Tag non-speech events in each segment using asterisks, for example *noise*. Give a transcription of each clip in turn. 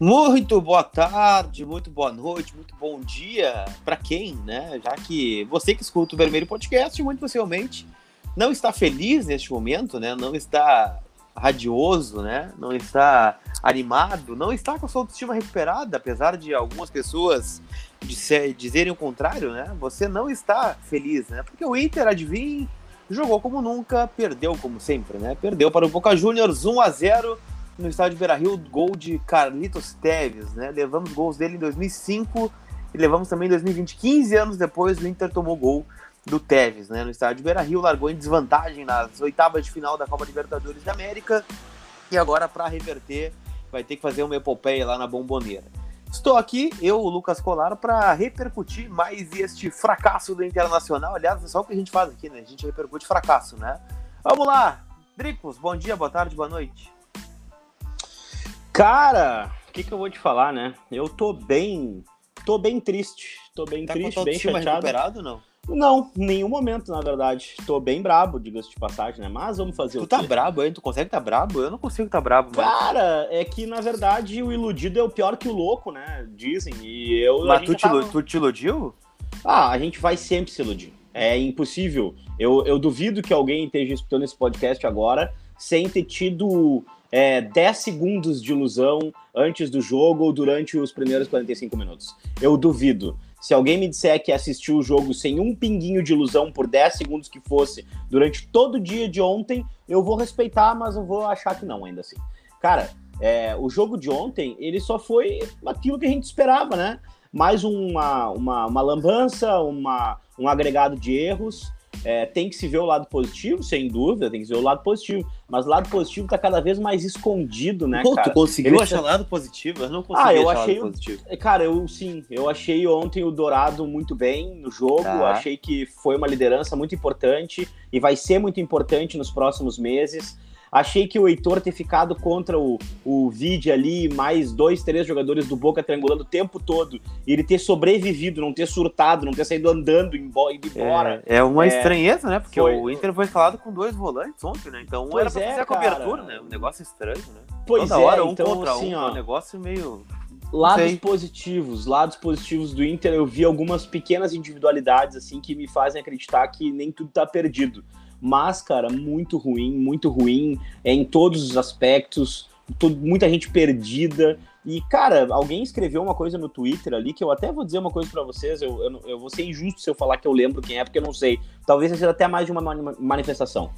Muito boa tarde, muito boa noite, muito bom dia para quem, né? Já que você que escuta o Vermelho Podcast, muito possivelmente não está feliz neste momento, né? Não está radioso, né? Não está animado, não está com a sua autoestima recuperada, apesar de algumas pessoas dizerem o contrário, né? Você não está feliz, né? Porque o Inter, adivinha, jogou como nunca, perdeu como sempre, né? Perdeu para o Boca Juniors 1 a 0 no estádio Beira-Rio, gol de Carlitos Teves, né? Levamos gols dele em 2005 e levamos também em 2020, 15 anos depois, o Inter tomou gol do Teves, né? No estádio Beira-Rio, largou em desvantagem nas oitavas de final da Copa Libertadores da América e agora para reverter vai ter que fazer uma epopeia lá na Bomboneira. Estou aqui, eu, o Lucas Colar, para repercutir mais este fracasso do Internacional. Aliás, é só o que a gente faz aqui, né? A gente repercute fracasso, né? Vamos lá! Dricos, bom dia, boa tarde, boa noite. Cara, o que, que eu vou te falar, né? Eu tô bem. tô bem triste. Tô bem tá triste, bem chateado. recuperado não? Não, nenhum momento, na verdade. Tô bem brabo, diga-se de passagem, né? Mas vamos fazer tu o tá quê? brabo, hein? Tu consegue tá brabo? Eu não consigo tá brabo, mano. Cara, é que na verdade o iludido é o pior que o louco, né? Dizem. E eu. Mas tu te, tava- tu te iludiu? Ah, a gente vai sempre se iludir. É impossível. Eu, eu duvido que alguém esteja escutando esse podcast agora sem ter tido é, 10 segundos de ilusão antes do jogo ou durante os primeiros 45 minutos. Eu duvido. Se alguém me disser que assistiu o jogo sem um pinguinho de ilusão por 10 segundos que fosse durante todo o dia de ontem, eu vou respeitar, mas eu vou achar que não, ainda assim. Cara, é, o jogo de ontem, ele só foi aquilo que a gente esperava, né? mais uma, uma, uma lambança, uma, um agregado de erros. É, tem que se ver o lado positivo, sem dúvida, tem que se ver o lado positivo. Mas o lado positivo está cada vez mais escondido, né, Pô, cara? tu conseguiu Ele- achar lado positivo? Eu não consegui Ah, eu achar achei lado positivo. Cara, eu sim, eu achei ontem o Dourado muito bem no jogo, Tá. achei que foi uma liderança muito importante e vai ser muito importante nos próximos meses. Achei que o Heitor ter ficado contra o, o Vide ali, mais dois, três jogadores do Boca triangulando o tempo todo, e ele ter sobrevivido, não ter surtado, não ter saído andando indo embora. É, é uma É, estranheza, né? Porque foi- o Inter foi escalado com dois volantes ontem, né? Então um Pois era pra é, fazer a cobertura, né? Um negócio estranho, né? Pois Toda é, hora um então contra assim, um, ó, um negócio meio... lados positivos, lados positivos do Inter, eu vi algumas pequenas individualidades assim que me fazem acreditar que nem tudo tá perdido. Mas, cara, muito ruim, muito ruim é, em todos os aspectos, to- muita gente perdida. E, cara, alguém escreveu uma coisa no Twitter ali que eu até vou dizer uma coisa pra vocês. Eu, eu, eu vou ser injusto se eu falar que eu lembro quem é, porque eu não sei. Talvez seja até mais de uma mani- manifestação.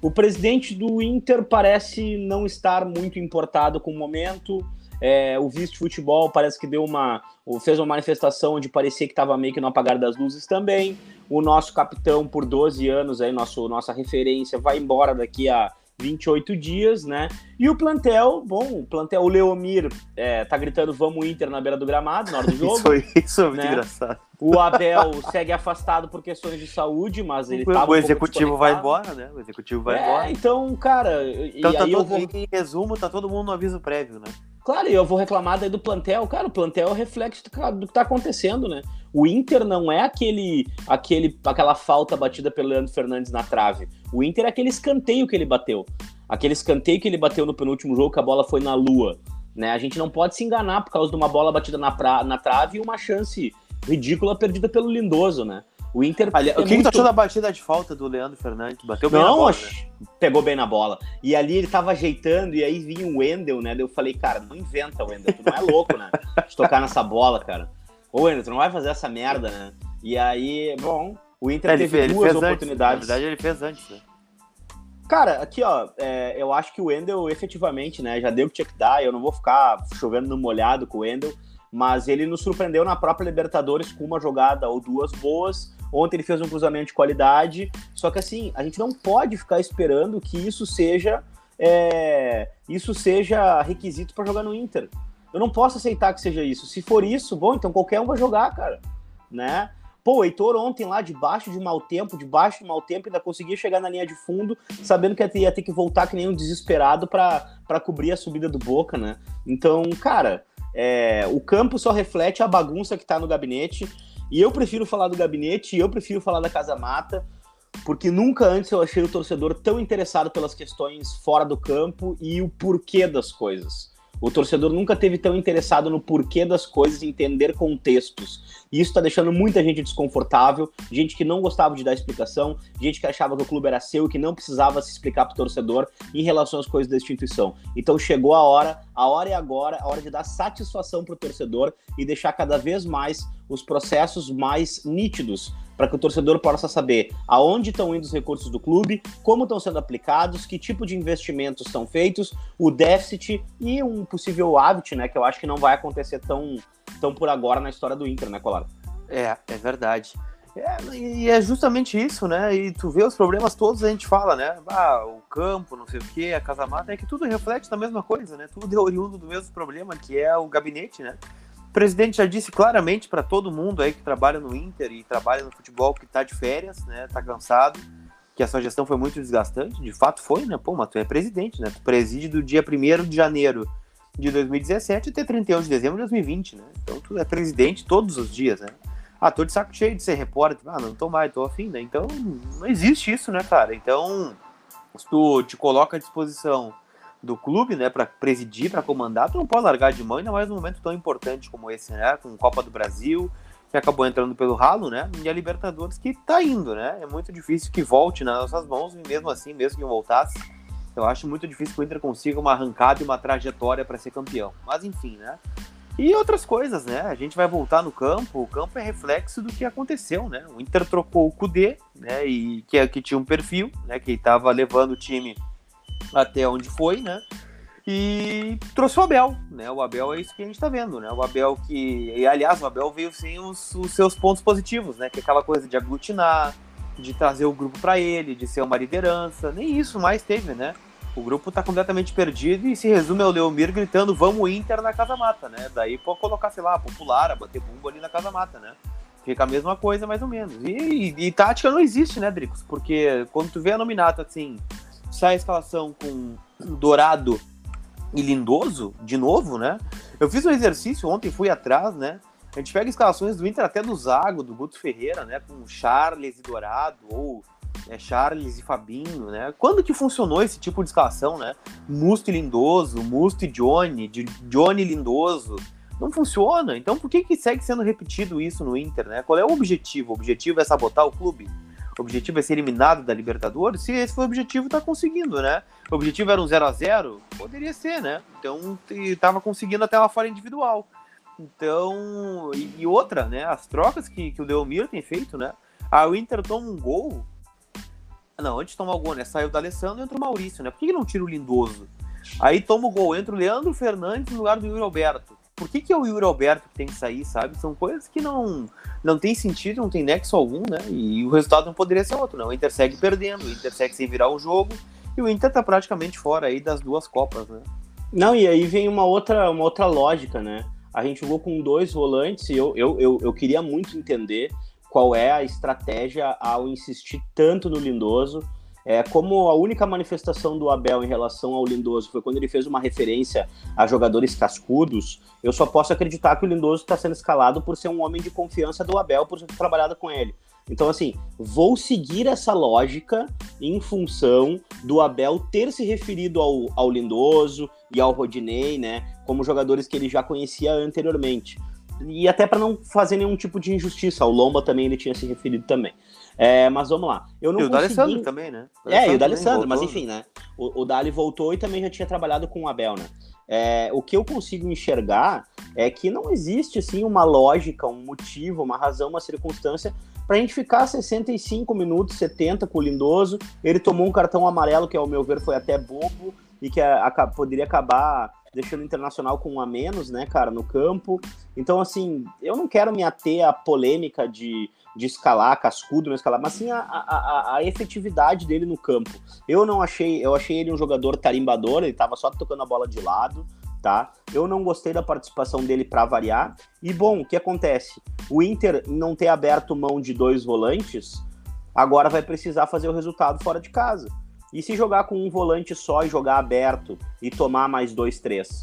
O presidente do Inter parece não estar muito importado com o momento. É, o vice de futebol parece que deu uma. fez uma manifestação onde parecia que estava meio que no apagar das luzes também. O nosso capitão, por 12 anos, aí, nosso, nossa referência, vai embora daqui a 28 dias, né? E o plantel, bom, o plantel, o Leomir é, tá gritando vamos Inter na beira do gramado na hora do *laughs* jogo. Isso, isso é muito né? engraçado. O Abel *laughs* segue afastado por questões de saúde, mas ele um o pouco executivo vai embora, né? O executivo vai é, embora. então, cara, Então, tá todo, vou em resumo, tá todo mundo no aviso prévio, né? Claro, e eu vou reclamar daí do plantel. Cara, o plantel é o reflexo do que tá acontecendo, né? O Inter não é aquele, aquele, aquela falta batida pelo Leandro Fernandes na trave. O Inter é aquele escanteio que ele bateu. Aquele escanteio que ele bateu no penúltimo jogo, que a bola foi na lua. Né? A gente não pode se enganar por causa de uma bola batida na, pra, na trave e uma chance ridícula perdida pelo Lindoso, né? O Inter. Aliás, é o que, que muito- tu achou da batida de falta do Leandro Fernandes? Bateu bem na Não, bola, ach- né? pegou bem na bola. E ali ele tava ajeitando, e aí vinha o Wendel, né? Daí eu falei, cara, não inventa, Wendel, tu não é louco, né? *laughs* De tocar nessa bola, cara. Ô, Wendel, tu não vai fazer essa merda, né? E aí, bom, o Inter É, ele, teve ele duas fez antes. oportunidades. Na verdade, ele fez antes, né? Cara, aqui, ó, é, eu acho que o Wendel, efetivamente, né, já deu o que tinha que dar, eu não vou ficar chovendo no molhado com o Wendel, mas ele nos surpreendeu na própria Libertadores com uma jogada ou duas boas. Ontem ele fez um cruzamento de qualidade, só que assim, a gente não pode ficar esperando que isso seja é, isso seja requisito para jogar no Inter. Eu não posso aceitar que seja isso. Se for isso, bom, então qualquer um vai jogar, cara, né? Pô, o Heitor ontem lá, debaixo de mau tempo, debaixo de mau tempo, ainda conseguia chegar na linha de fundo, sabendo que ia ter, que voltar que nem um desesperado para cobrir a subida do Boca, né? Então, cara, é, o campo só reflete a bagunça que tá no gabinete. E eu prefiro falar do gabinete, e eu prefiro falar da Casa Mata, porque nunca antes eu achei o torcedor tão interessado pelas questões fora do campo e o porquê das coisas. O torcedor nunca teve tão interessado no porquê das coisas, entender contextos. E isso está deixando muita gente desconfortável, gente que não gostava de dar explicação, gente que achava que o clube era seu e que não precisava se explicar para o torcedor em relação às coisas da instituição. Então chegou a hora, a hora é agora, a hora de dar satisfação para o torcedor e deixar cada vez mais os processos mais nítidos para que o torcedor possa saber aonde estão indo os recursos do clube, como estão sendo aplicados, que tipo de investimentos são feitos, o déficit e um possível hábito, né, que eu acho que não vai acontecer tão, tão por agora na história do Inter, né, Colar? É, é verdade. É, e é justamente isso, né? E tu vê os problemas todos, a gente fala, né? Ah, o campo, não sei o quê, a casa mata, é que tudo reflete na mesma coisa, né? Tudo é oriundo do mesmo problema, que é o gabinete, né? O presidente já disse claramente para todo mundo aí que trabalha no Inter e trabalha no futebol que está de férias, né? Tá cansado, que a sua gestão foi muito desgastante. De fato foi, né? Pô, mas tu é presidente, né? Tu preside do dia 1 de janeiro de 2017 até 31 de dezembro de 2020, né? Então tu é presidente todos os dias, né? Ah, tô de saco cheio de ser repórter. Ah, não tô mais, tô afim, né? Então não existe isso, né, cara? Então, se tu te coloca à disposição do clube, né, para presidir, para comandar, tu não pode largar de mão, ainda mais num momento tão importante como esse, né, com Copa do Brasil, que acabou entrando pelo ralo, né, e a Libertadores que tá indo, né, é muito difícil que volte nas nossas mãos, e mesmo assim, mesmo que voltasse, eu acho muito difícil que o Inter consiga uma arrancada e uma trajetória para ser campeão, mas enfim, né, e outras coisas, né, a gente vai voltar no campo, o campo é reflexo do que aconteceu, né, o Inter trocou o Cudê, né, e que, que tinha um perfil, né, que estava levando o time até onde foi, né? E trouxe o Abel, né? O Abel é isso que a gente está vendo, né? O Abel que. E aliás, o Abel veio sem os, os seus pontos positivos, né? Que é aquela coisa de aglutinar, de trazer o grupo para ele, de ser uma liderança. Nem isso mais teve, né? O grupo está completamente perdido e se resume ao Leomir gritando vamos Inter na Casa Mata, né? Daí pode colocar, sei lá, popular, bater bumbo ali na Casa Mata, né? Fica a mesma coisa, mais ou menos. E, e, e tática não existe, né, Dricos? Porque quando tu vê a nominata assim, sai a escalação com Dourado e Lindoso, de novo, né? Eu fiz um exercício ontem, fui atrás, né? A gente pega escalações do Inter até do Zago, do Guto Ferreira, né? Com Charles e Dourado, ou é, Charles e Fabinho, né? Quando que funcionou esse tipo de escalação, né? Musto e Lindoso, Musto e Johnny, Johnny e Lindoso. Não funciona. Então por que, que segue sendo repetido isso no Inter, né? Qual é o objetivo? O objetivo é sabotar o clube? o objetivo é ser eliminado da Libertadores, se esse foi o objetivo, tá conseguindo, né? O objetivo era um 0 a 0 Poderia ser, né? Então, tava conseguindo até uma fora individual. Então, e, e, outra, né? As trocas que, que o Leomir tem feito, né? A o Inter toma um gol. Não, antes de tomar o gol, né? Saiu da Alessandro e entra o Maurício, né? Por que, que não tira o Lindoso? Aí toma o gol, entra o Leandro Fernandes no lugar do Yuri Alberto por que, que é o Yuri Alberto que tem que sair, sabe? São coisas que não, não tem sentido, não tem nexo algum, né? E o resultado não poderia ser outro, não. O Inter segue perdendo, o Inter segue sem virar o jogo, e o Inter tá praticamente fora aí das duas Copas, né? Não, e aí vem uma outra, uma outra lógica, né? A gente jogou com dois volantes e eu, eu, eu, eu queria muito entender qual é a estratégia ao insistir tanto no Lindoso é, como a única manifestação do Abel em relação ao Lindoso foi quando ele fez uma referência a jogadores cascudos, eu só posso acreditar que o Lindoso está sendo escalado por ser um homem de confiança do Abel, por ter trabalhado com ele. Então, assim, vou seguir essa lógica em função do Abel ter se referido ao, ao Lindoso e ao Rodinei, né, como jogadores que ele já conhecia anteriormente. E até para não fazer nenhum tipo de injustiça, o Lomba também ele tinha se referido também. É, mas vamos lá. Eu não e o consegui... D'Alessandro também, né? O é, e o D'Alessandro, mas enfim, né? O, o Dali voltou e também já tinha trabalhado com o Abel, né? É, o que eu consigo enxergar é que não existe assim uma lógica, um motivo, uma razão, uma circunstância para a gente ficar 65 minutos, 70 com o Lindoso. Ele tomou um cartão amarelo que, ao meu ver, foi até bobo e que a, a, poderia acabar deixando o Internacional com um a menos, né, cara, no campo. Então, assim, eu não quero me ater à polêmica de de escalar, cascudo, não escalar, mas sim a, a, a, efetividade dele no campo. Eu não achei, eu achei ele um jogador tarimbador, ele tava só tocando a bola de lado, tá? Eu não gostei da participação dele para variar. E bom, o que acontece? O Inter não ter aberto mão de dois volantes, agora vai precisar fazer o resultado fora de casa. E se jogar com um volante só e jogar aberto e tomar mais dois, três,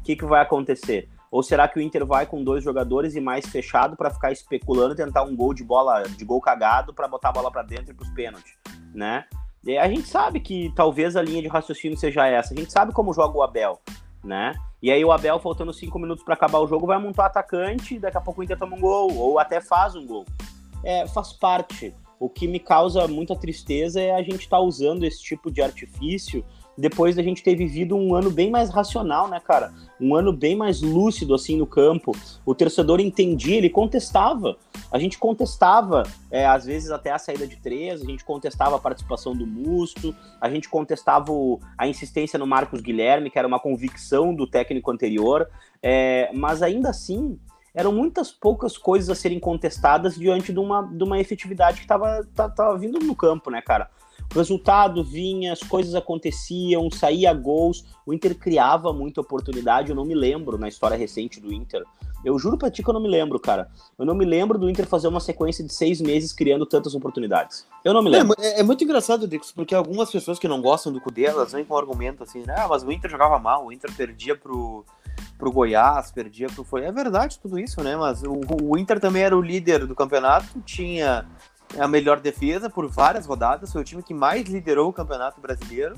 o que, que vai acontecer? Ou será que o Inter vai com dois jogadores e mais fechado para ficar especulando, tentar um gol de bola, de gol cagado para botar a bola para dentro e para os pênaltis, né? E a gente sabe que talvez a linha de raciocínio seja essa. A gente sabe como joga o Abel, né? E aí o Abel, faltando cinco minutos para acabar o jogo, vai montar atacante, e daqui a pouco o Inter toma um gol, ou até faz um gol. É, faz parte. O que me causa muita tristeza é a gente estar tá usando esse tipo de artifício depois da gente ter vivido um ano bem mais racional, né, cara? Um ano bem mais lúcido, assim, no campo. O torcedor entendia, ele contestava. A gente contestava, é, às vezes, até a saída de três, a gente contestava a participação do Musto, a gente contestava o, a insistência no Marcos Guilherme, que era uma convicção do técnico anterior, é, mas ainda assim, eram muitas poucas coisas a serem contestadas diante de uma, de uma efetividade que estava vindo no campo, né, cara? O resultado vinha, as coisas aconteciam, saía gols, o Inter criava muita oportunidade, eu não me lembro na história recente do Inter. Eu juro pra ti que eu não me lembro, cara. Eu não me lembro do Inter fazer uma sequência de seis meses criando tantas oportunidades. Eu não me lembro. É, é muito engraçado, Dix, porque algumas pessoas que não gostam do Cudê, elas vêm com um argumento assim, né? Ah, mas o Inter jogava mal, o Inter perdia pro, pro Goiás, perdia pro Foi. É verdade tudo isso, né? Mas o, o Inter também era o líder do campeonato, tinha a melhor defesa por várias rodadas, foi o time que mais liderou o Campeonato Brasileiro.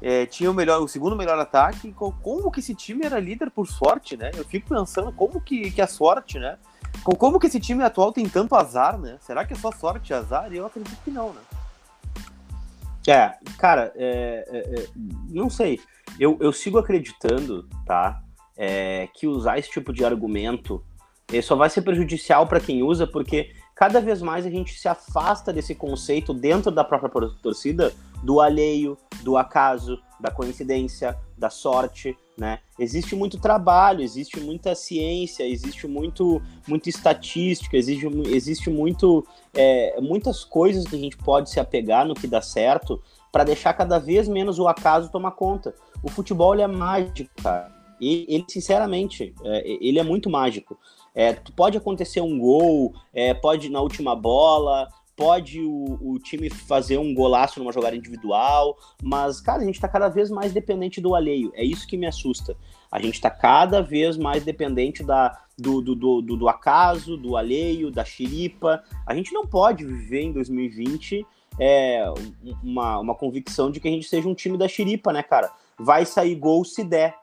É, tinha o melhor, o segundo melhor ataque. Como que esse time era líder por sorte, né? Eu fico pensando como que, que a sorte, né? Como que esse time atual tem tanto azar, né? Será que é só sorte e azar? Eu acredito que não, né? É, cara, é, é, é não sei. Eu, eu sigo acreditando, tá? É, que usar esse tipo de argumento só vai ser prejudicial para quem usa, porque cada vez mais a gente se afasta desse conceito dentro da própria torcida do alheio, do acaso, da coincidência, da sorte, né? Existe muito trabalho, existe muita ciência, existe muito, muita estatística, existe, existe muito, é, muitas coisas que a gente pode se apegar no que dá certo para deixar cada vez menos o acaso tomar conta. O futebol é mágico, cara. E ele, sinceramente, é, ele é muito mágico. É, pode acontecer um gol, é, pode na última bola, pode o, o, time fazer um golaço numa jogada individual, mas, cara, a gente tá cada vez mais dependente do alheio. É isso que me assusta. A gente tá cada vez mais dependente da, do, do, do, do acaso, do alheio, da xiripa. A gente não pode viver em 2020 é, uma, uma convicção de que a gente seja um time da xiripa, né, cara? Vai sair gol se der.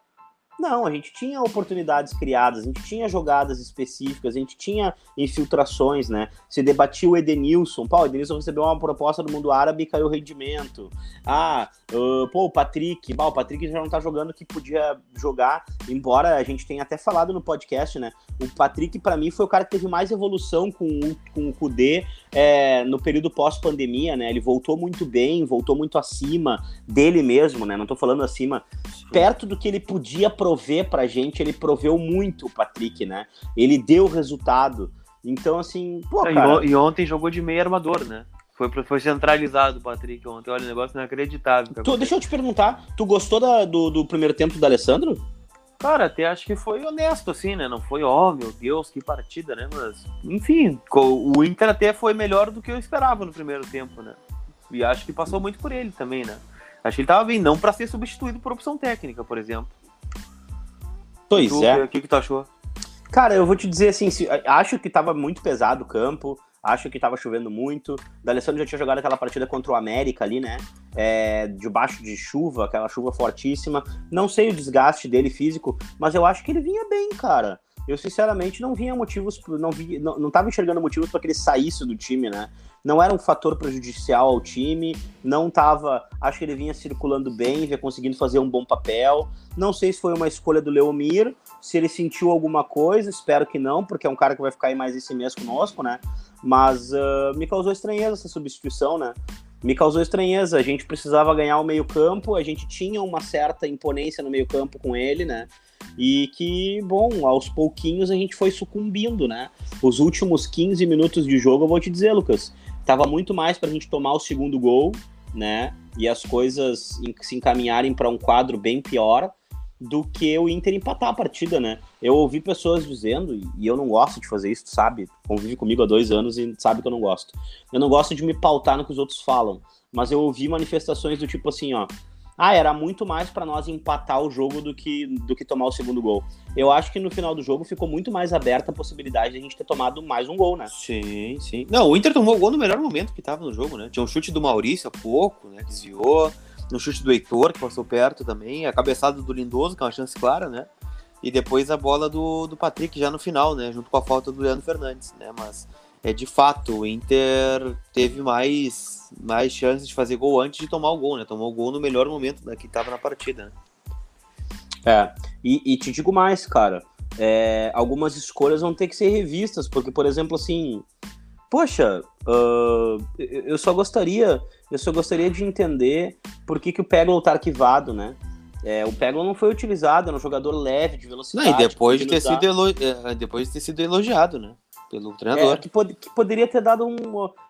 Não, a gente tinha oportunidades criadas, a gente tinha jogadas específicas, a gente tinha infiltrações, né? Se debatia o Edenilson, pô, o Edenilson recebeu uma proposta do mundo árabe e caiu o rendimento. Ah, uh, pô, o Patrick, bah, o Patrick já não tá jogando o que podia jogar, embora a gente tenha até falado no podcast, né? O Patrick, para mim, foi o cara que teve mais evolução com, com o Kudê é, no período pós-pandemia, né? Ele voltou muito bem, voltou muito acima dele mesmo, né? Não tô falando acima, perto do que ele podia prover pra gente, ele proveu muito o Patrick, né? Ele deu resultado. Então, assim, pô, cara... E ontem jogou de meio armador, né? Foi, foi centralizado o Patrick ontem. Olha, o negócio inacreditável. Tu, deixa eu te perguntar, tu gostou da, do, do primeiro tempo do Alessandro? Cara, até acho que foi honesto, assim, né? Não foi, ó, oh, meu Deus, que partida, né? Mas, enfim, o Inter até foi melhor do que eu esperava no primeiro tempo, né? E acho que passou muito por ele também, né? Acho que ele tava bem, não para ser substituído por opção técnica, por exemplo. Pois tu, é. O que, que tu achou? Cara, eu vou te dizer assim, acho que tava muito pesado o campo, acho que tava chovendo muito. O D'Alessandro já tinha jogado aquela partida contra o América ali, né? É, debaixo de chuva, aquela chuva fortíssima. Não sei o desgaste dele físico, mas eu acho que ele vinha bem, cara. Eu sinceramente não vinha motivos, não, vi, não, não tava enxergando motivos para que ele saísse do time, né? não era um fator prejudicial ao time, não estava. Acho que ele vinha circulando bem, vinha conseguindo fazer um bom papel. Não sei se foi uma escolha do Leomir, se ele sentiu alguma coisa, espero que não, porque é um cara que vai ficar aí mais esse mês conosco, né? Mas uh, me causou estranheza essa substituição, né? Me causou estranheza. A gente precisava ganhar o meio-campo, a gente tinha uma certa imponência no meio-campo com ele, né? E que, bom, aos pouquinhos a gente foi sucumbindo, né? Os últimos 15 minutos de jogo, eu vou te dizer, Lucas, Tava muito mais para a gente tomar o segundo gol, né? E as coisas se encaminharem para um quadro bem pior do que o Inter empatar a partida, né? Eu ouvi pessoas dizendo, e eu não gosto de fazer isso, sabe? Convive comigo há dois anos e sabe que eu não gosto. Eu não gosto de me pautar no que os outros falam, mas eu ouvi manifestações do tipo assim, ó ah, era muito mais para nós empatar o jogo do que, do que tomar o segundo gol. Eu acho que no final do jogo ficou muito mais aberta a possibilidade de a gente ter tomado mais um gol, né? Sim, sim. Não, o Inter tomou o gol no melhor momento que tava no jogo, né? Tinha um chute do Maurício há pouco, né? Desviou. No chute do Heitor, que passou perto também. A cabeçada do Lindoso, que é uma chance clara, né? E depois a bola do, do Patrick já no final, né? Junto com a falta do Leandro Fernandes, né? Mas é de fato, o Inter teve mais, mais chances de fazer gol antes de tomar o gol, né? Tomou o gol no melhor momento né, que estava na partida. Né? É, e, e, te digo mais, cara. É, algumas escolhas vão ter que ser revistas, porque, por exemplo, assim, poxa, uh, eu só gostaria, eu só gostaria de entender por que, que o Peglo tá arquivado, né? É, o Peglo não foi utilizado, era um jogador leve, de velocidade. Não, e depois de, ter sido. É, depois de ter sido elogiado, né? Pelo treinador. É, que, pod que, poderia ter dado um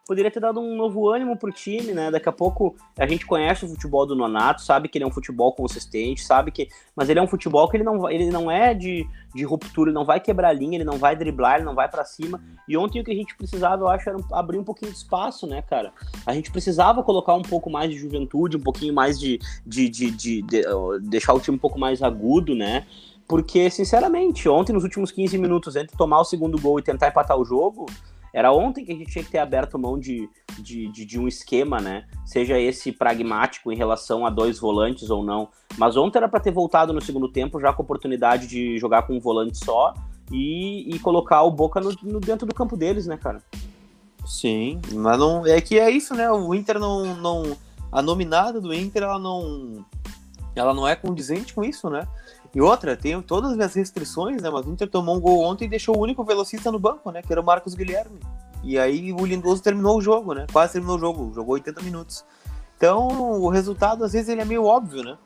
poderia ter dado um novo ânimo pro time, né? Daqui a pouco a gente conhece o futebol do Nonato, sabe que ele é um futebol consistente, sabe que, mas ele é um futebol que ele não ele não é de, de ruptura, ele não vai quebrar a linha, ele não vai driblar, ele não vai para cima. E ontem o que a gente precisava, eu acho, era abrir um pouquinho de espaço, né, cara? A gente precisava colocar um pouco mais de juventude, um pouquinho mais de, de, de, de, de deixar o time um pouco mais agudo, né? Porque, sinceramente, ontem, nos últimos 15 minutos, entre tomar o segundo gol e tentar empatar o jogo, era ontem que a gente tinha que ter aberto mão de, de, de, de, um esquema, né? Seja esse pragmático em relação a dois volantes ou não. Mas ontem era para ter voltado no segundo tempo já com a oportunidade de jogar com um volante só e, e colocar o Boca no, no, dentro do campo deles, né, cara? Sim, mas não é que é isso, né? O Inter não, não a nominada do Inter ela não ela não é condizente com isso, né? E outra, tem todas as restrições, né? Mas o Inter tomou um gol ontem e deixou o único velocista no banco, né? Que era o Marcos Guilherme. E aí o Lindoso terminou o jogo, né? Quase terminou o jogo, jogou 80 minutos. Então, o resultado, às vezes, ele é meio óbvio, né?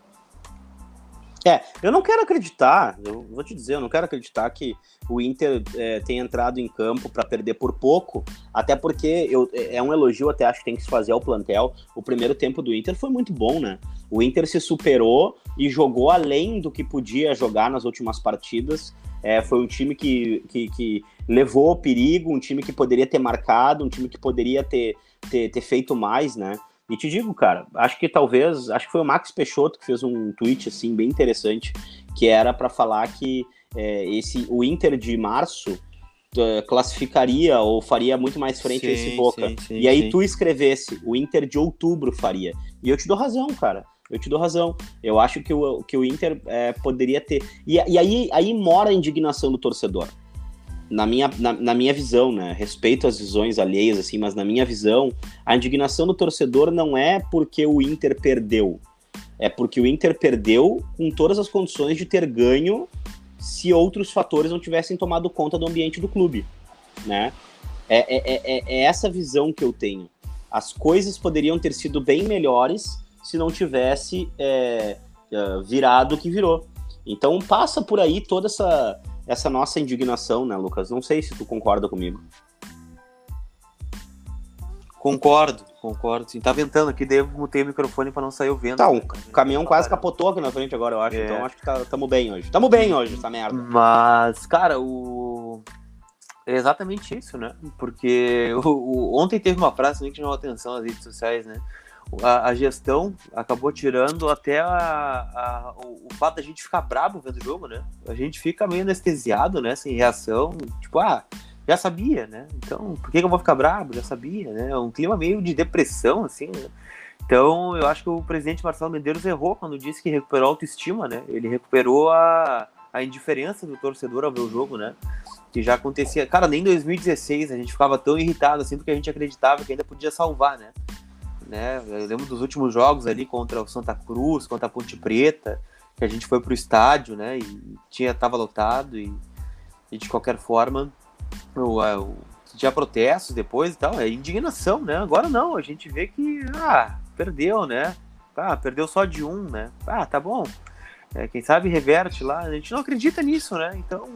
É, eu não quero acreditar, eu vou te dizer, eu não quero acreditar que o Inter é, tenha entrado em campo para perder por pouco, até porque eu, é, é um elogio, até acho que tem que se fazer ao plantel. O primeiro tempo do Inter foi muito bom, né? O Inter se superou e jogou além do que podia jogar nas últimas partidas. É, foi um time que, que, que levou perigo, um time que poderia ter marcado, um time que poderia ter, ter, ter feito mais, né? E te digo, cara, acho que talvez, acho que foi o Max Peixoto que fez um tweet assim bem interessante, que era para falar que é, esse o Inter de março uh, classificaria ou faria muito mais frente sim, a esse Boca. Sim, sim, e aí tu escrevesse, o Inter de outubro faria. E eu te dou razão, cara. Eu te dou razão. Eu acho que o, que o Inter é, poderia ter. E, e aí, aí mora a indignação do torcedor na minha, na, na, minha visão, né? Respeito as visões alheias, assim, mas na minha visão, a indignação do torcedor não é porque o Inter perdeu. É porque o Inter perdeu com todas as condições de ter ganho se outros fatores não tivessem tomado conta do ambiente do clube, né? É, é, é, é, é essa visão que eu tenho. As coisas poderiam ter sido bem melhores se não tivesse é, é, virado o que virou. Então passa por aí toda essa essa nossa indignação, né, Lucas? Não sei se tu concorda comigo. Concordo, concordo. Sim, tá ventando aqui, devo mutei o microfone para não sair o vento. Tá, o caminhão quase capotou aqui na frente agora, eu acho. É. Então acho que tá, tamo bem hoje. Tamo bem hoje, essa merda. Mas, cara, o. É exatamente isso, né? Porque *laughs* o, o... ontem teve uma frase que chamou atenção nas redes sociais, né? A, a, gestão acabou tirando até a, a, o, o, fato da gente ficar bravo vendo o jogo, né? A gente fica meio anestesiado, né? Sem reação. Tipo, ah, já sabia, né? Então, por que, que eu vou ficar bravo? Já sabia, né? É um clima meio de depressão, assim, né? Então, eu acho que o presidente Marcelo Medeiros errou quando disse que recuperou a autoestima, né? Ele recuperou a, a indiferença do torcedor ao ver o jogo, né? Que já acontecia. Cara, nem em 2016 a gente ficava tão irritado assim porque a gente acreditava que ainda podia salvar, né? Né? Eu lembro dos últimos jogos ali contra o Santa Cruz, contra a Ponte Preta, que a gente foi pro estádio, né? E tinha tava lotado e, e de qualquer forma o, o, tinha protestos depois e tal, é indignação, né? Agora não, a gente vê que ah, perdeu, né? Ah, perdeu só de um, né? Ah, tá bom. É, quem sabe reverte lá. A gente não acredita nisso, né? Então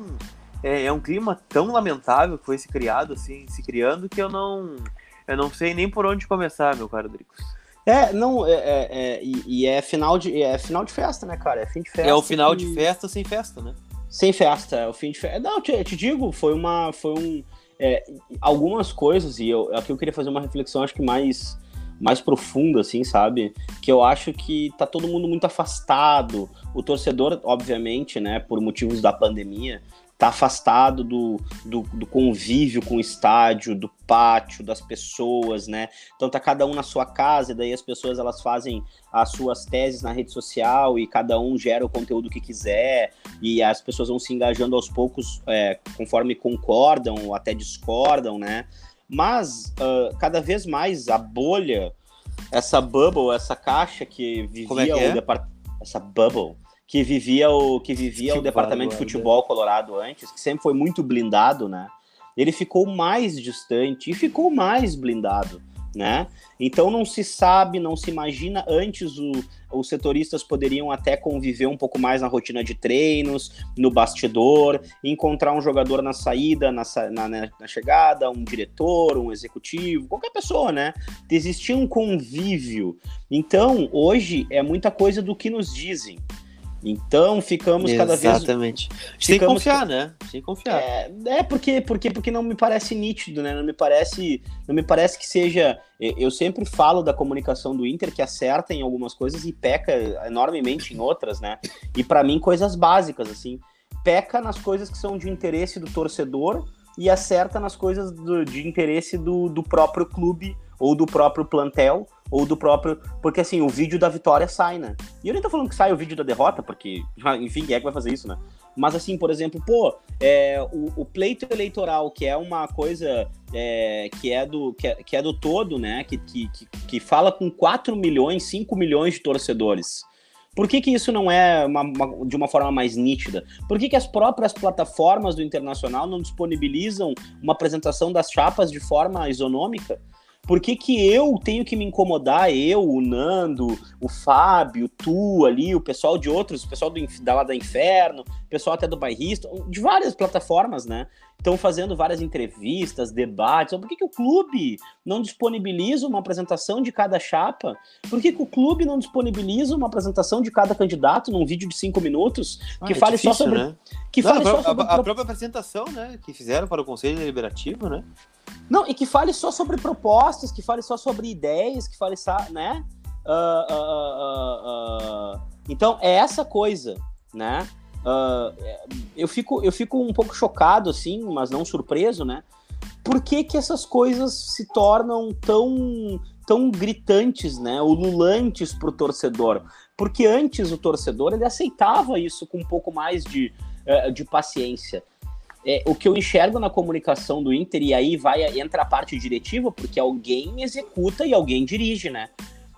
é, é um clima tão lamentável que foi se criado, assim, se criando que eu não eu não sei nem por onde começar, meu caro Dricos. É, não, é, é, é e, e, é final de é final de festa, né, cara? É fim de festa. É o final que... de festa sem festa, né? Sem festa, é o fim de festa. Não, eu te, eu te digo, foi uma, foi um, é, algumas coisas e eu aqui eu queria fazer uma reflexão, acho que mais mais profunda, assim, sabe? Que eu acho que tá todo mundo muito afastado. O torcedor, obviamente, né, por motivos da pandemia, tá afastado do, do, do, convívio com o estádio, do pátio, das pessoas, né? Então tá cada um na sua casa, e daí as pessoas elas fazem as suas teses na rede social e cada um gera o conteúdo que quiser, e as pessoas vão se engajando aos poucos é, conforme concordam ou até discordam, né? Mas uh, cada vez mais a bolha, essa bubble, essa caixa que vivia é que é? o departamento. Essa bubble que vivia o que vivia que o departamento de futebol colorado antes, que sempre foi muito blindado, né? Ele ficou mais distante e ficou mais blindado, né? Então não se sabe, não se imagina antes o, os setoristas poderiam até conviver um pouco mais na rotina de treinos, no bastidor, encontrar um jogador na saída, na, na, na chegada, um diretor, um executivo, qualquer pessoa, né? Existia um convívio. Então, hoje é muita coisa do que nos dizem. Então ficamos cada vez. Exatamente. Sem confiar, né? Sem confiar. É, é, porque, porque, porque não me parece nítido, né? Não me parece, não me parece que seja. Eu sempre falo da comunicação do Inter que acerta em algumas coisas e peca enormemente em outras, né? E para mim coisas básicas assim, peca nas coisas que são de interesse do torcedor e acerta nas coisas do, de interesse do, do próprio clube ou do próprio plantel ou do próprio. Porque assim, o vídeo da vitória sai, né? E eu nem tô falando que sai o vídeo da derrota, porque, enfim, quem é que vai fazer isso, né? Mas assim, por exemplo, pô, é, o, o, pleito eleitoral, que é uma coisa é, que, é do, que, é, que é do todo, né? Que, que, que fala com 4 milhões, 5 milhões de torcedores. Por que, que isso não é uma, uma, de uma forma mais nítida? Por que, que as próprias plataformas do Internacional não disponibilizam uma apresentação das chapas de forma isonômica? Por que, que eu tenho que me incomodar, eu, o Nando, o Fábio, tu ali, o pessoal de outros, o pessoal do, da lá da Inferno, o pessoal até do Bairrista, de várias plataformas, né? Estão fazendo várias entrevistas, debates. Por que, que o clube não disponibiliza uma apresentação de cada chapa? Por que, que o clube não disponibiliza uma apresentação de cada candidato num vídeo de cinco minutos ah, que é fale difícil, só sobre. Né? Que não, fale a, só sobre. A, a própria apresentação, né? Que fizeram para o Conselho Deliberativo, né? Não, e que fale só sobre propostas, que fale só sobre ideias, que fale só, né? Uh, uh, uh, então, é essa coisa, né? Eu, fico, eu fico um pouco chocado, assim, mas não surpreso, né? Por que, que essas coisas se tornam tão, tão gritantes, né? Ululantes para o torcedor? Porque antes o torcedor ele aceitava isso com um pouco mais de, eh, de paciência é, o que eu enxergo na comunicação do Inter, e aí vai entra a parte diretiva, porque alguém executa e alguém dirige, né?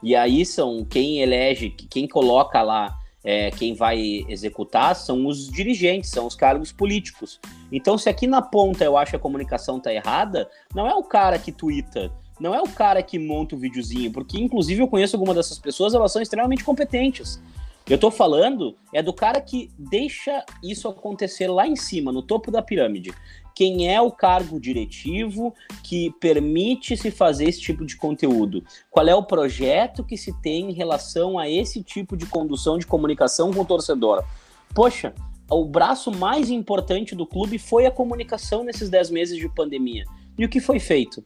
E aí são quem elege, quem coloca lá, é, quem vai executar são os dirigentes, são os cargos políticos. Então, se aqui na ponta eu acho que a comunicação tá errada, não é o cara que twitta, não é o cara que monta o videozinho, porque inclusive eu conheço algumas dessas pessoas, elas são extremamente competentes. Eu tô falando é do cara que deixa isso acontecer lá em cima, no topo da pirâmide. Quem é o cargo diretivo que permite se fazer esse tipo de conteúdo? Qual é o projeto que se tem em relação a esse tipo de condução de comunicação com o torcedor? Poxa, o braço mais importante do clube foi a comunicação nesses 10 meses de pandemia. E o que foi feito?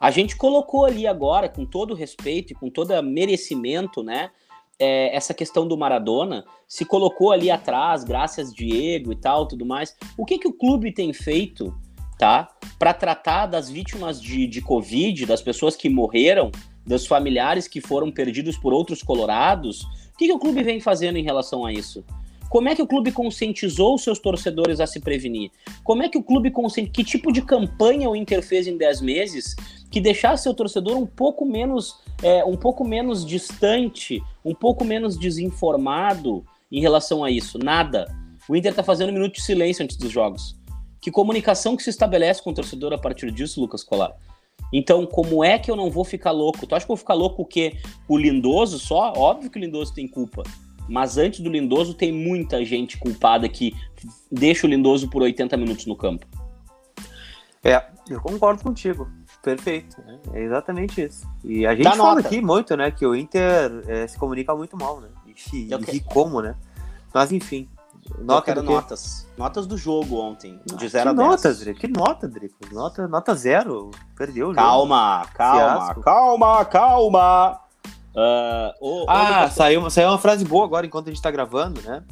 A gente colocou ali agora, com todo respeito e com todo merecimento, né? É, essa questão do Maradona se colocou ali atrás, graças Diego e tal, tudo mais. O que que o clube tem feito, tá, para tratar das vítimas de, de Covid, das pessoas que morreram, dos familiares que foram perdidos por outros colorados? O que, que o clube vem fazendo em relação a isso? Como é que o clube conscientizou os seus torcedores a se prevenir? Como é que o clube conscientizou? Que tipo de campanha o Inter fez em 10 meses que deixasse seu torcedor um pouco menos, é, um pouco menos distante, um pouco menos desinformado em relação a isso? Nada. O Inter está fazendo um minuto de silêncio antes dos jogos. Que comunicação que se estabelece com o torcedor a partir disso, Lucas Colar? Então, como é que eu não vou ficar louco? Tu acha que eu vou ficar louco o quê? O Lindoso só? Óbvio que o Lindoso tem culpa. Mas antes do Lindoso, tem muita gente culpada que deixa o Lindoso por 80 minutos no campo. É, eu concordo contigo. Perfeito. Né? É exatamente isso. E a gente Dá fala nota. aqui muito, né? Que o Inter é, se comunica muito mal, né? E, e como, né? Mas enfim. Nota eu notas. Notas do jogo ontem, de 0 a 10. Notas, Drico? Que nota, Drico? Nota, nota zero. Perdeu o calma, jogo. Calma, calma, calma, calma. Uh, o, ah, o... saiu, saiu uma frase boa agora enquanto a gente tá gravando, né?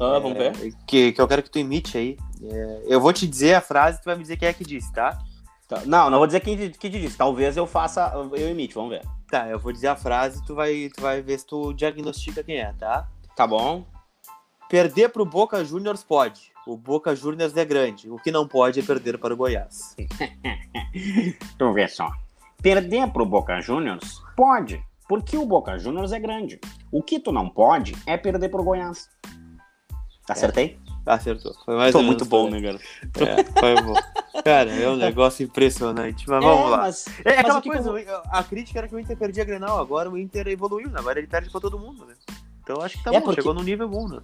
Ah, vamos é, ver. Que, que eu quero que tu imite aí. É, eu vou te dizer a frase, tu vai me dizer quem é que disse, tá? tá. Não, não vou dizer quem, quem disse. Talvez eu faça, eu imite, vamos ver. Tá, eu vou dizer a frase, tu vai, tu vai ver se tu diagnostica quem é, tá? Tá bom. Perder pro Boca Juniors pode. O Boca Juniors é grande. O que não pode é perder para o Goiás. *laughs* tu vê só. Perder pro Boca Juniors pode, porque o Boca Juniors é grande. O que tu não pode é perder pro Goiás. Acertei? É. Acertou. Foi mais Tô muito bom, né, cara? É, foi bom. Cara, é um negócio impressionante. Mas vamos é, lá. Mas, é, é aquela coisa, eu... a crítica era que o Inter perdia a Grenal, agora o Inter evoluiu, né? agora ele perde pra todo mundo, né? Então acho que tá é bom, porque... chegou num nível bom, né?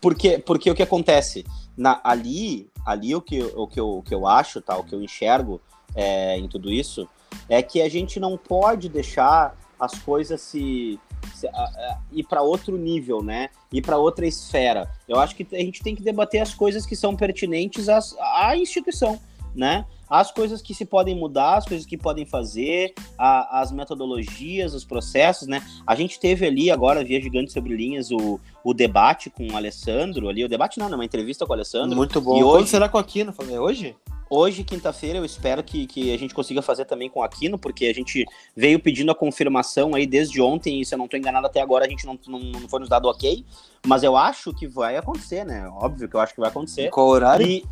Porque, porque o que acontece? Na, ali, ali o, que, o, que eu, o que eu acho, tá, o que eu enxergo é, em tudo isso, é que a gente não pode deixar as coisas se, se a, a, ir para outro nível, né? Ir para outra esfera. Eu acho que a gente tem que debater as coisas que são pertinentes às, à instituição, né? As coisas que se podem mudar, as coisas que podem fazer, a, as metodologias, os processos, né? A gente teve ali agora, via Gigante sobre Linhas, o, o debate com o Alessandro ali. O debate não, né? Uma entrevista com o Alessandro. Muito bom. E hoje... Quando será com o Aquino? É hoje? Hoje, quinta-feira, eu espero que, que a gente consiga fazer também com o Aquino, porque a gente veio pedindo a confirmação aí desde ontem, e se eu não estou enganado até agora, a gente não, não, não foi nos dado ok, mas eu acho que vai acontecer, né? Óbvio que eu acho que vai acontecer. Qual horário? E,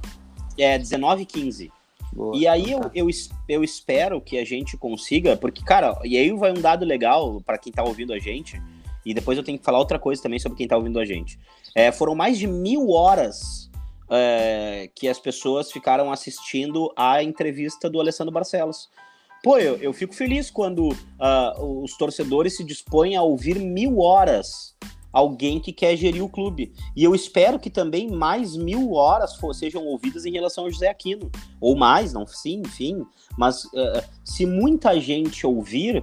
é 19h15. E aí eu, eu, eu espero que a gente consiga, porque, cara, e aí vai um dado legal para quem tá ouvindo a gente, e depois eu tenho que falar outra coisa também sobre quem tá ouvindo a gente. É, foram mais de mil horas é, que as pessoas ficaram assistindo a entrevista do Alessandro Barcelos. Pô, eu, eu fico feliz quando uh, os torcedores se dispõem a ouvir mil horas alguém que quer gerir o clube. E eu espero que também mais mil horas for, sejam ouvidas em relação ao José Aquino. Ou mais, não sim, enfim. Mas uh, se muita gente ouvir,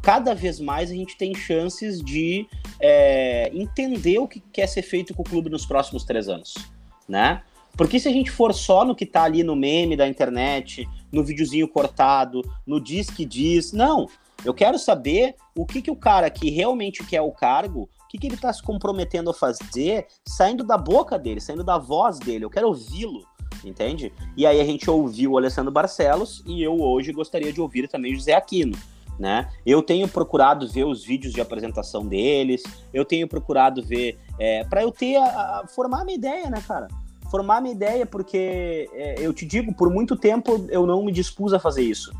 cada vez mais a gente tem chances de é, entender o que quer ser feito com o clube nos próximos três anos né? Porque se a gente for só no que tá ali no meme da internet, no videozinho cortado, no diz que diz, não. Eu quero saber o que, que o cara que realmente quer o cargo, o que, que ele está se comprometendo a fazer, saindo da boca dele, saindo da voz dele. Eu quero ouvi-lo, entende? E aí a gente ouviu o Alessandro Barcelos e eu hoje gostaria de ouvir também o José Aquino. Né? Eu tenho procurado ver os vídeos de apresentação deles, eu tenho procurado ver é, para eu ter a, a, formar a minha ideia, né, cara? Formar minha ideia, porque é, eu te digo, por muito tempo eu não me dispus a fazer isso,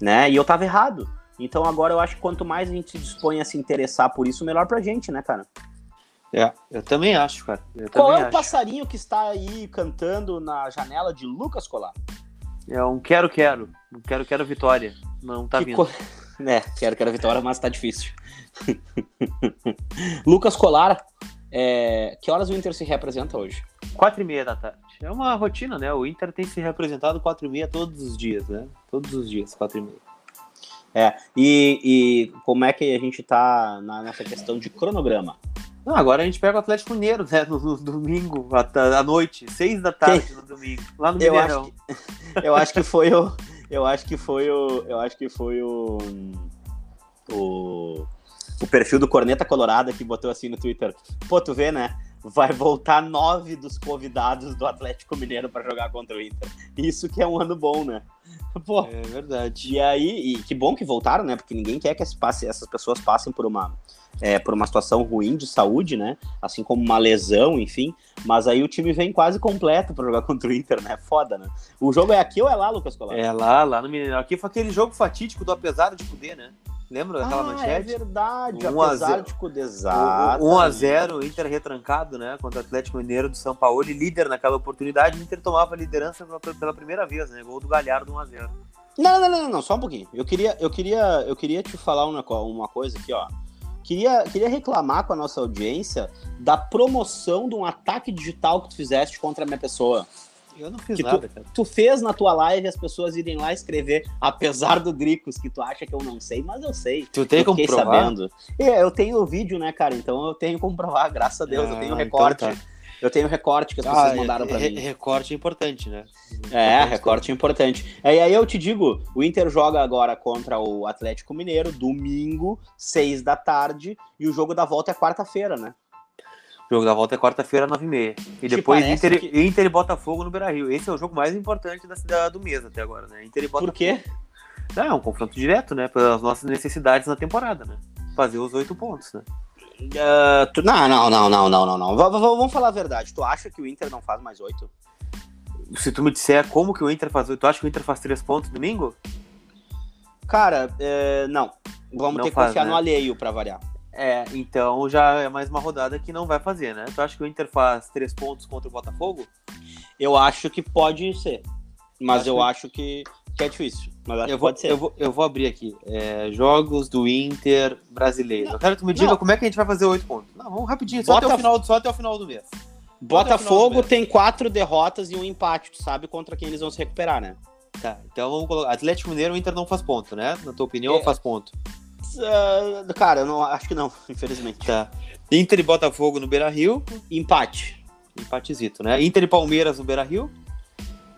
né? E eu tava errado. Então agora eu acho que quanto mais a gente se dispõe a se interessar por isso, melhor pra gente, né, cara? É, eu também acho, cara. Eu Qual é o acho. passarinho que está aí cantando na janela de Lucas Colar? É um quero, quero. Um quero, quero vitória. Não tá que vindo. Co... *laughs* É, quero, quero vitória, mas tá difícil. *laughs* Lucas Colar, é... que horas o Inter se representa hoje? Quatro e meia da tarde. É uma rotina, né? O Inter tem se representado quatro e meia todos os dias, né? Todos os dias, quatro e meia. É, e, e como é que a gente tá na nossa questão de cronograma? Não, agora a gente pega o Atlético Mineiro, né? No, no domingo, à, à, noite, seis da tarde no domingo, lá no Mineirão. Eu acho que, eu acho que foi o, eu acho que foi o. Eu acho que foi o. O, o perfil do Corneta Colorada que botou assim no Twitter. Pô, tu vê, né? Vai voltar nove dos convidados do Atlético Mineiro para jogar contra o Inter. Isso que é um ano bom, né? *laughs* Pô, é verdade. E aí, e que bom que voltaram, né? Porque ninguém quer que essas pessoas passem por uma, é, por uma situação ruim de saúde, né? Assim como uma lesão, enfim. Mas aí o time vem quase completo para jogar *laughs* contra o Inter, né? Foda, né? O jogo é aqui ou é lá, Lucas Colar? É lá, lá no Mineirão. Aqui foi aquele jogo fatídico do apesar de poder, né? Lembra daquela ah, é manchete? É verdade, um apesar de poder. 1x0, Inter retrancado, né? Contra o Atlético Mineiro do São Paulo, e líder naquela oportunidade. O Inter tomava a liderança pela primeira vez, né? Gol do Galhardo 1x0. Não, não, não, não, só um pouquinho. Eu queria, eu queria, eu queria te falar uma, uma coisa aqui, ó. Queria, queria reclamar com a nossa audiência da promoção de um ataque digital que tu fizeste contra a minha pessoa. Eu não fiz nada, tu, cara. Tu fez na tua live as pessoas irem lá escrever, apesar do Dricos, que tu acha que eu não sei, mas eu sei. Tu tem como provar? sabendo. É, eu tenho o vídeo, né, cara? Então eu tenho como provar, graças a Deus, ah, eu tenho ah, recorte. Então tá. Eu tenho recorte que as pessoas ah, mandaram para mim. Recorte é importante, né? É, recorte é importante. E aí eu te digo, o Inter joga agora contra o Atlético Mineiro, domingo, seis da tarde, e o jogo da volta é quarta-feira, né? O jogo da volta é quarta-feira, 9h30. E Te depois Inter, que- Inter e Botafogo no Beira Rio. Esse é o jogo mais importante da cidade do mês até agora, né? Inter e Botafogo. Por quê? Não, é um confronto direto, né? Pelas nossas necessidades na temporada, né? Fazer os oito pontos, né? Ah, tu- não, não, não, não, não, não, não. V- vamos falar a verdade. Tu acha que o Inter não faz mais oito? Se tu me disser como que o Inter faz. Tu acha que o Inter faz três pontos domingo? Cara, é, não. Vamos Não ter que faz, confiar né? no alheio pra variar. É, então já é mais uma rodada que não vai fazer, né? Tu acha que o Inter faz três pontos contra o Botafogo? Eu acho que pode ser. Mas Acho eu que- acho que, que é difícil. Mas acho Eu que vou, pode ser. eu, vou, eu vou abrir aqui. É, jogos do Inter brasileiro. Eu quero que tu me diga Não. como é que a gente vai fazer oito pontos. Não, vamos rapidinho, só, até, o Bota- final, só até o final do mês. Botafogo tem quatro derrotas e um empate. Tu sabe contra quem eles vão se recuperar, né? Tá, então vamos colocar. Atlético Mineiro, o Inter não faz ponto, né? Na tua opinião, É. faz ponto? Ah, cara, eu não, acho que não, infelizmente. Tá. Inter e Botafogo no Beira Rio, Empate. empatezito, né? Inter e Palmeiras no Beira Rio.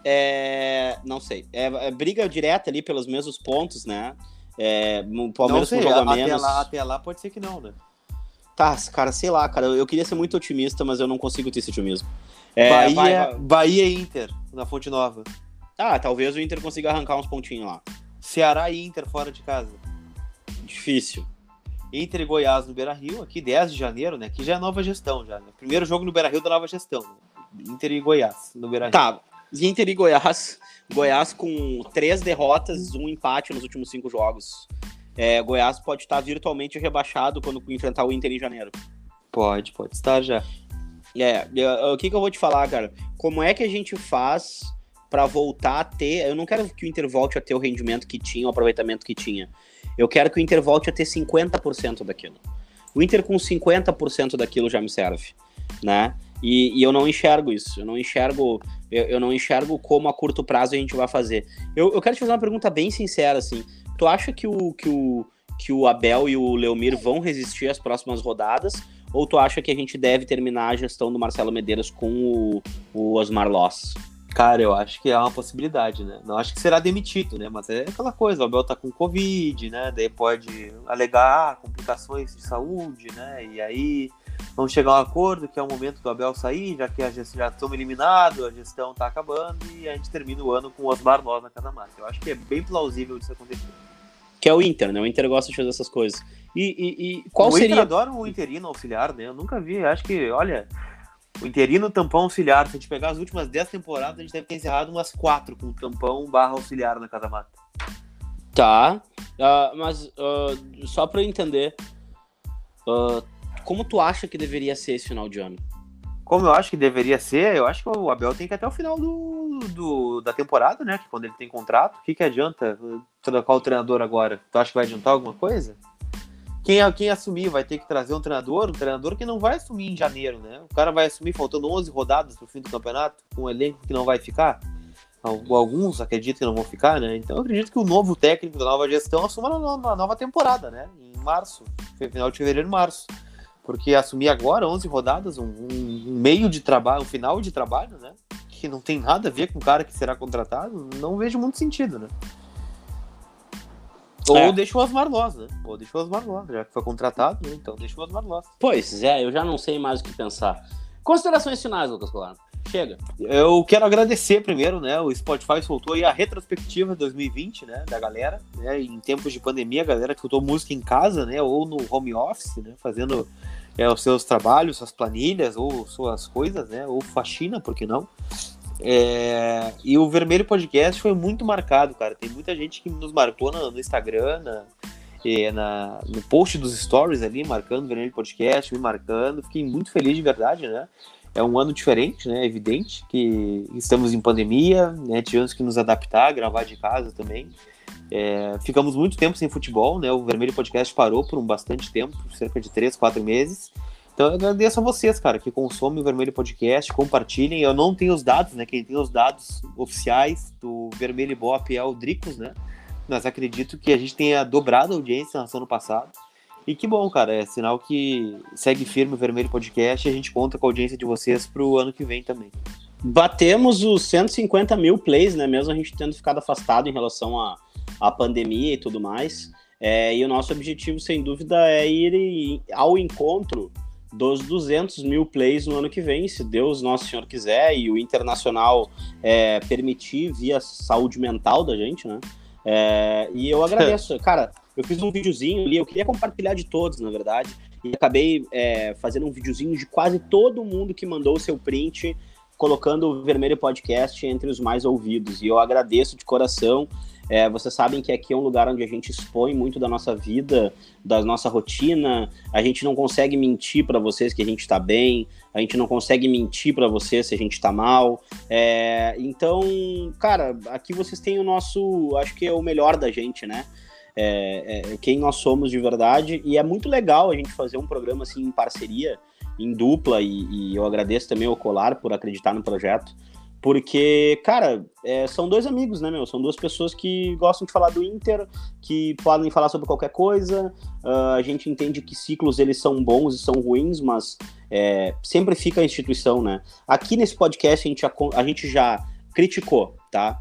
É, não sei. É, é briga direta ali pelos mesmos pontos, né? É, Palmeiras sei, com um jogo a até menos. lá, até lá pode ser que não, né? Tá, cara, sei lá, cara. Eu, eu queria ser muito otimista, mas eu não consigo ter esse otimismo. É, Bahia, vai- vai- Bahia e Inter na Fonte Nova. Ah, talvez o Inter consiga arrancar uns pontinhos lá. Ceará e Inter fora de casa. Difícil. Inter e Goiás no Beira Rio, aqui 10 de janeiro, né? Aqui já é nova gestão, já. Né? Primeiro jogo no Beira Rio da nova gestão. Né? Inter e Goiás no Beira Rio. Tá, Inter e Goiás. Goiás com três derrotas, um empate nos últimos cinco jogos. É, Goiás pode estar virtualmente rebaixado quando enfrentar o Inter em janeiro. Pode, pode estar já. É, eu- o que, que eu vou te falar, cara? Como é que a gente faz pra voltar a ter. Eu não quero que o Inter volte a ter o rendimento que tinha, o aproveitamento que tinha. Eu quero que o Inter volte a ter 50% daquilo. O Inter com 50% daquilo já me serve, né? E, e eu não enxergo isso. Eu não enxergo. Eu, eu não enxergo como a curto prazo a gente vai fazer. Eu, eu quero te fazer uma pergunta bem sincera, assim. Tu acha que o, que o, que o Abel e o Leomir vão resistir às próximas rodadas? Ou tu acha que a gente deve terminar a gestão do Marcelo Medeiros com o, o Osmar Loss? Cara, eu acho que é uma possibilidade, né? Não acho que será demitido, né? Mas é aquela coisa, o Abel tá com Covid, né? Daí pode alegar complicações de saúde, né? E aí vamos chegar a um acordo que é o momento do Abel sair, já que a gestão já estamos eliminados, a gestão tá acabando e a gente termina o ano com o Osmar Nós na Casa Mata. Eu acho que é bem plausível isso acontecer. Que é o Inter, né? O Inter gosta de fazer essas coisas. E, e- e qual o Inter seria. adora o interino auxiliar, né? Eu nunca vi, acho que, olha, o interino tampão auxiliar, se a gente pegar as últimas 10 temporadas, a gente deve ter encerrado umas 4 com tampão barra auxiliar na Casa Mata. Tá. ah, mas ah, só pra eu entender. ah, como tu acha que deveria ser esse final de ano? Como eu acho que deveria ser, eu acho que o Abel tem que ir até o final do, do- da temporada, né? Que quando ele tem contrato, o que, que adianta uh, trocar o treinador agora? Tu acha que vai adiantar alguma coisa? Quem, quem assumir vai ter que trazer um treinador, um treinador que não vai assumir em janeiro, né? O cara vai assumir faltando 11 rodadas pro fim do campeonato, com um elenco que não vai ficar. Al- Alguns acreditam que não vão ficar, né? Então eu acredito que o novo técnico da nova gestão assuma na nova temporada, né? Em março, final de fevereiro, março. Porque assumir agora 11 rodadas, um, um meio de trabalho, um final de trabalho, né? Que não tem nada a ver com o cara que será contratado, não vejo muito sentido, né? Ou É. deixa o Osmar Loss, né? Ou deixa o Osmar Loss, já que foi contratado, né? Então deixa o Osmar Loss. Pois é, eu já não sei mais o que pensar. Considerações finais, Lucas Colar. Chega. Eu quero agradecer primeiro, né? O Spotify soltou aí a retrospectiva 2020, né? Da galera, né? Em tempos de pandemia, a galera que escutou música em casa, né? Ou no home office, né? Fazendo é, os seus trabalhos, suas planilhas, ou suas coisas, né? Ou faxina, por que não? É, E o Vermelho Podcast foi muito marcado, cara. Tem muita gente que nos marcou no, no Instagram, na, é, na- no post dos stories ali, marcando o Vermelho Podcast, me marcando. Fiquei muito feliz de verdade, né? É um ano diferente, né? Evidente que estamos em pandemia, né? Tivemos que nos adaptar, gravar de casa também. É, ficamos muito tempo sem futebol, né? O Vermelho Podcast parou por um bastante tempo, cerca de três, quatro meses. Então eu agradeço a vocês, cara, que consomem o Vermelho Podcast, compartilhem. Eu não tenho os dados, né? Quem tem os dados oficiais do Vermelho Ibope é o Dricos, né? Mas acredito que a gente tenha dobrado a audiência em relação ano passado. E que bom, cara. É sinal que segue firme o Vermelho Podcast e a gente conta com a audiência de vocês pro ano que vem também. Batemos os 150 mil plays, né? Mesmo a gente tendo ficado afastado em relação à, à pandemia e tudo mais. É, e o nosso objetivo, sem dúvida, é ir ao encontro dos 200 mil plays no ano que vem, se Deus Nosso Senhor quiser e o Internacional é, permitir via saúde mental da gente, né? É, e eu agradeço. *laughs* Cara, eu fiz um videozinho ali, eu queria compartilhar de todos, na verdade, e acabei é, fazendo um videozinho de quase todo mundo que mandou o seu print colocando o Vermelho Podcast entre os mais ouvidos. E eu agradeço de coração. É, vocês sabem que aqui é um lugar onde a gente expõe muito da nossa vida, da nossa rotina. A gente não consegue mentir para vocês que a gente está bem, a gente não consegue mentir para vocês se a gente está mal. É, então, cara, aqui vocês têm o nosso, acho que é o melhor da gente, né? É, é, quem nós somos de verdade. E é muito legal a gente fazer um programa assim em parceria em dupla e, e, eu agradeço também ao Colar por acreditar no projeto. Porque, cara, é, são dois amigos, né, meu? São duas pessoas que gostam de falar do Inter, que podem falar sobre qualquer coisa. Uh, a gente entende que ciclos eles são bons e são ruins, mas é, sempre fica a instituição, né? Aqui nesse podcast a gente, já, a gente já criticou, tá?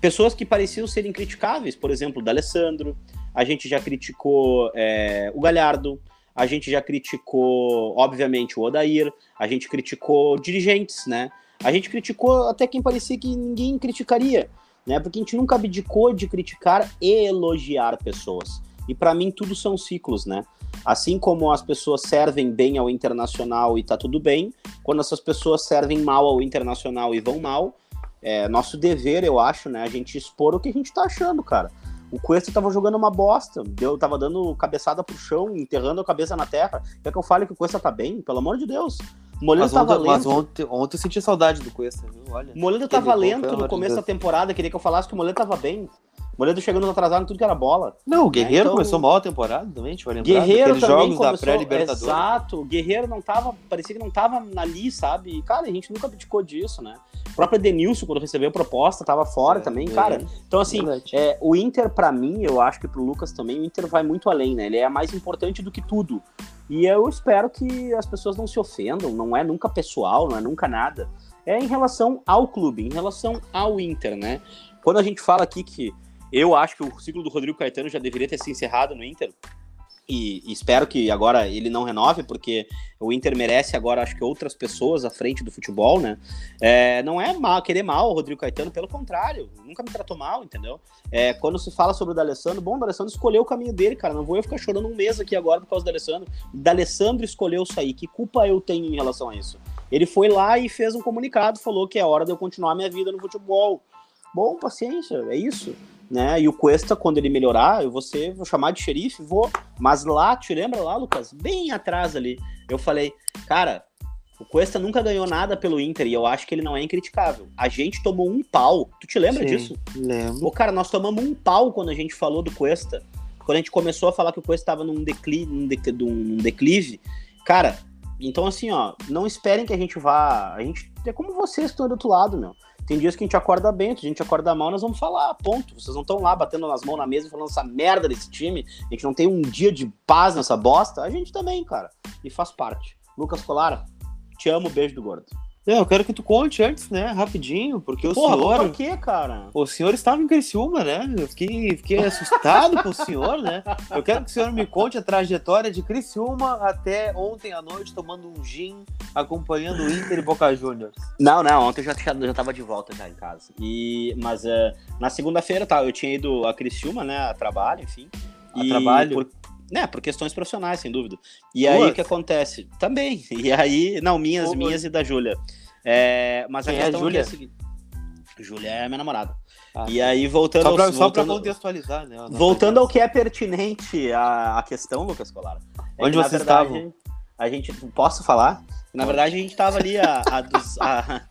Pessoas que pareciam serem criticáveis, por exemplo, o D'Alessandro, a gente já criticou é, o Galhardo, a gente já criticou, obviamente, o Odair, a gente criticou dirigentes, né? A gente criticou até quem parecia que ninguém criticaria, né? Porque a gente nunca abdicou de criticar e elogiar pessoas. E para mim tudo são ciclos, né? Assim como as pessoas servem bem ao internacional e tá tudo bem, quando essas pessoas servem mal ao internacional e vão mal, é nosso dever, eu acho, né? A gente expor o que a gente tá achando, cara. O Cuesta tava jogando uma bosta, deu, tava dando cabeçada pro chão, enterrando a cabeça na terra. Quer que eu fale que o Cuesta tá bem? Pelo amor de Deus. Moledo mas tava ontem, lento. Mas ontem, ontem eu senti saudade do Cuesta, viu? Olha. Moledo tava lento no começo da temporada, queria que eu falasse que o Moledo tava bem. Moledo chegando atrasado em tudo que era bola. Não, o Guerreiro é, então... começou mal a temporada também, a gente vai lembrar. Guerreiro também jogos começou, da pré-libertadores. Exato, o Guerreiro não tava, parecia que não tava ali, sabe? E, cara, a gente nunca abdicou disso, né? O próprio Denilson, quando recebeu a proposta, tava fora é, também, é, cara. Então, assim, é, o Inter, para mim, eu acho que pro Lucas também, o Inter vai muito além, né? Ele é mais importante do que tudo. E eu espero que as pessoas não se ofendam, não é nunca pessoal, não é nunca nada. É em relação ao clube, em relação ao Inter, né? Quando a gente fala aqui que eu acho que o ciclo do Rodrigo Caetano já deveria ter se encerrado no Inter. E, e, espero que agora ele não renove, porque o Inter merece agora, acho que outras pessoas à frente do futebol, né? É, não é mal, querer mal o Rodrigo Caetano, pelo contrário, nunca me tratou mal, entendeu? É, quando se fala sobre o D'Alessandro, bom, o D'Alessandro escolheu o caminho dele, cara, não vou eu ficar chorando um mês aqui agora por causa do D'Alessandro. D'Alessandro escolheu sair, que culpa eu tenho em relação a isso? Ele foi lá e fez um comunicado, falou que é hora de eu continuar minha vida no futebol. Bom, paciência, é isso né? E o Cuesta, quando ele melhorar, eu vou, ser, vou chamar de xerife, vou. Mas lá, te lembra lá, Lucas? Bem atrás ali, eu falei, cara, o Cuesta nunca ganhou nada pelo Inter e eu acho que ele não é incriticável. A gente tomou um pau. Tu te lembra Sim, disso? Lembro. Ô, cara, nós tomamos um pau quando a gente falou do Cuesta. Quando a gente começou a falar que o Cuesta estava num declive, num, num declive. Cara, então assim, ó, não esperem que a gente vá. A gente é como vocês que estão do outro lado, meu. Tem dias que a gente acorda bem, a gente acorda mal, nós vamos falar, ponto. Vocês não estão lá batendo nas mãos na mesa e falando essa merda desse time. A gente não tem um dia de paz nessa bosta. A gente também, cara. E faz parte. Lucas Colara, te amo, beijo do gordo. É, eu quero que tu conte antes, né? Rapidinho, porque o Porra, senhor. Por quê, cara? O senhor estava em Criciúma, né? Eu fiquei, fiquei assustado com o senhor, né? Eu quero que o senhor me conte a trajetória de Criciúma até ontem à noite, tomando um gin, acompanhando o Inter e Boca Juniors. Não, não, ontem eu já, já tava de volta já em casa. E, mas uh, na segunda-feira, tá, eu tinha ido a Criciúma, né? A trabalho, enfim. A e trabalho? Por, né, por questões profissionais, sem dúvida. E aí o que acontece? Também. *laughs* E aí, não, minhas, minhas e da Júlia. É, mas Quem a questão é a Júlia? é a seguinte. Júlia é minha namorada. Ah, e aí, voltando só pra, ao, só pra contextualizar, né? Voltando ao que é pertinente à, à questão, Lucas Colar. É Onde você estava? A gente. Posso falar? Na verdade, a gente estava ali a, a, dos, a,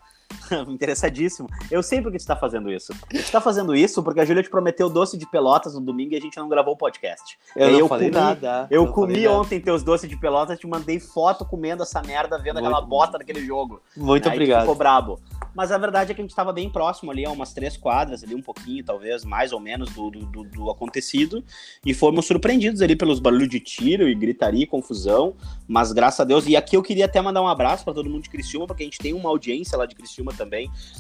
*laughs* Interessadíssimo. Eu sei por que você está fazendo isso. Está fazendo isso porque a Júlia te prometeu doce de pelotas no domingo e a gente não gravou o podcast. Eu não falei comi, nada. Eu comi ontem nada. teus doces de pelotas, te mandei foto comendo essa merda, vendo muito, aquela bota daquele jogo. Muito Aí obrigado. Ficou brabo. mas a verdade é que a gente estava bem próximo ali, a umas três quadras, ali um pouquinho, talvez, mais ou menos, do, do, do acontecido, e fomos surpreendidos ali pelos barulhos de tiro e gritaria e confusão, mas graças a Deus, e aqui eu queria até mandar um abraço para todo mundo de Criciúma, porque a gente tem uma audiência lá de Criciúma também,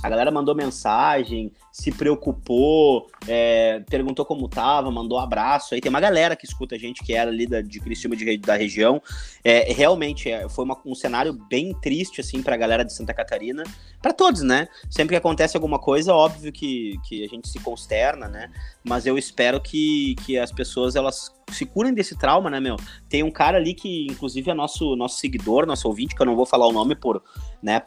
a galera mandou mensagem, se preocupou, é, perguntou como tava, mandou um abraço, aí tem uma galera que escuta a gente, que era ali da, de Criciúma, de, da região, é, realmente é, foi uma, um cenário bem triste, assim, pra galera de Santa Catarina, para todos, né? Sempre que acontece alguma coisa, óbvio que, que a gente se consterna, né? Mas eu espero que, que as pessoas elas se curem desse trauma, né, meu? Tem um cara ali que, inclusive, é nosso, nosso seguidor, nosso ouvinte, que eu não vou falar o nome por, né?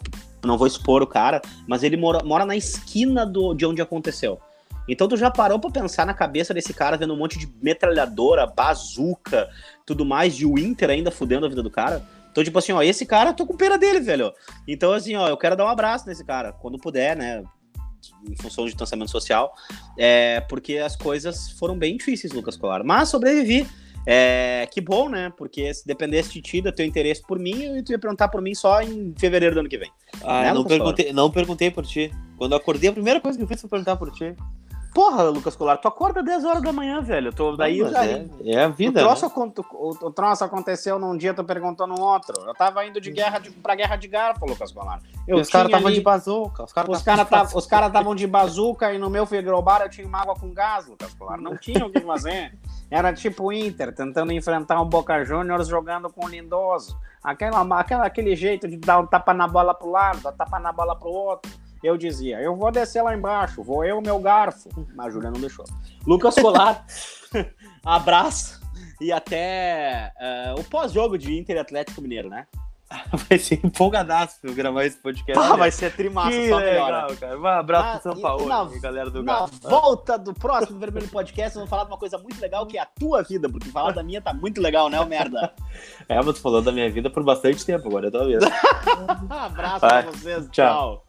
Não vou expor o cara, mas ele mora, mora na esquina do, de onde aconteceu. Então tu já parou pra pensar na cabeça desse cara vendo um monte de metralhadora, bazuca, tudo mais, de Winter ainda fudendo a vida do cara? Então, tipo assim, ó, esse cara, tô com pena dele, velho. Então, assim, ó, eu quero dar um abraço nesse cara, quando puder, né? Em função de distanciamento social. É, porque as coisas foram bem difíceis, Lucas Colar. Mas sobrevivi. É, que bom, né? Porque se dependesse de ti, do teu interesse por mim, eu ia perguntar por mim só em fevereiro do ano que vem. Ah, né, não, perguntei, não perguntei por ti. Quando eu acordei, a primeira coisa que eu fiz foi perguntar por ti. Porra, Lucas Colar, tu acorda 10 horas da manhã, velho. Tô, daí já, é, é, a vida. O troço, né? o, o troço, aconteceu num dia, tu perguntou no outro. Eu tava indo de guerra de, pra guerra de garfo, Lucas Colar. Eu os caras estavam de bazuca. Os caras cara estavam de bazuca e no meu frigobar eu tinha uma água com gás, Lucas Colar. Não tinha o que fazer. Era tipo Inter, tentando enfrentar um Boca Juniors jogando com o Lindoso. Aquela, aquela, aquele jeito de dar um tapa na bola pro lado, dar tapa na bola pro outro eu dizia, eu vou descer lá embaixo, vou eu, meu garfo. Mas a Júlia não deixou. Lucas Colar, *laughs* abraço e até uh, o pós-jogo de Inter Atlético Mineiro, né? *laughs* Vai ser empolgadaço eu gravar esse podcast. Ah, vai ser trimassa, que só legal, cara. Um abraço ah, pro São Paulo, na, galera do Na volta do próximo Vermelho Podcast, vamos falar de uma coisa muito legal, que é a tua vida, porque falar da minha tá muito legal, né, merda? *laughs* É, mas tu falou da minha vida por bastante tempo agora, é tua vez. abraço vai. pra vocês, tchau. tchau.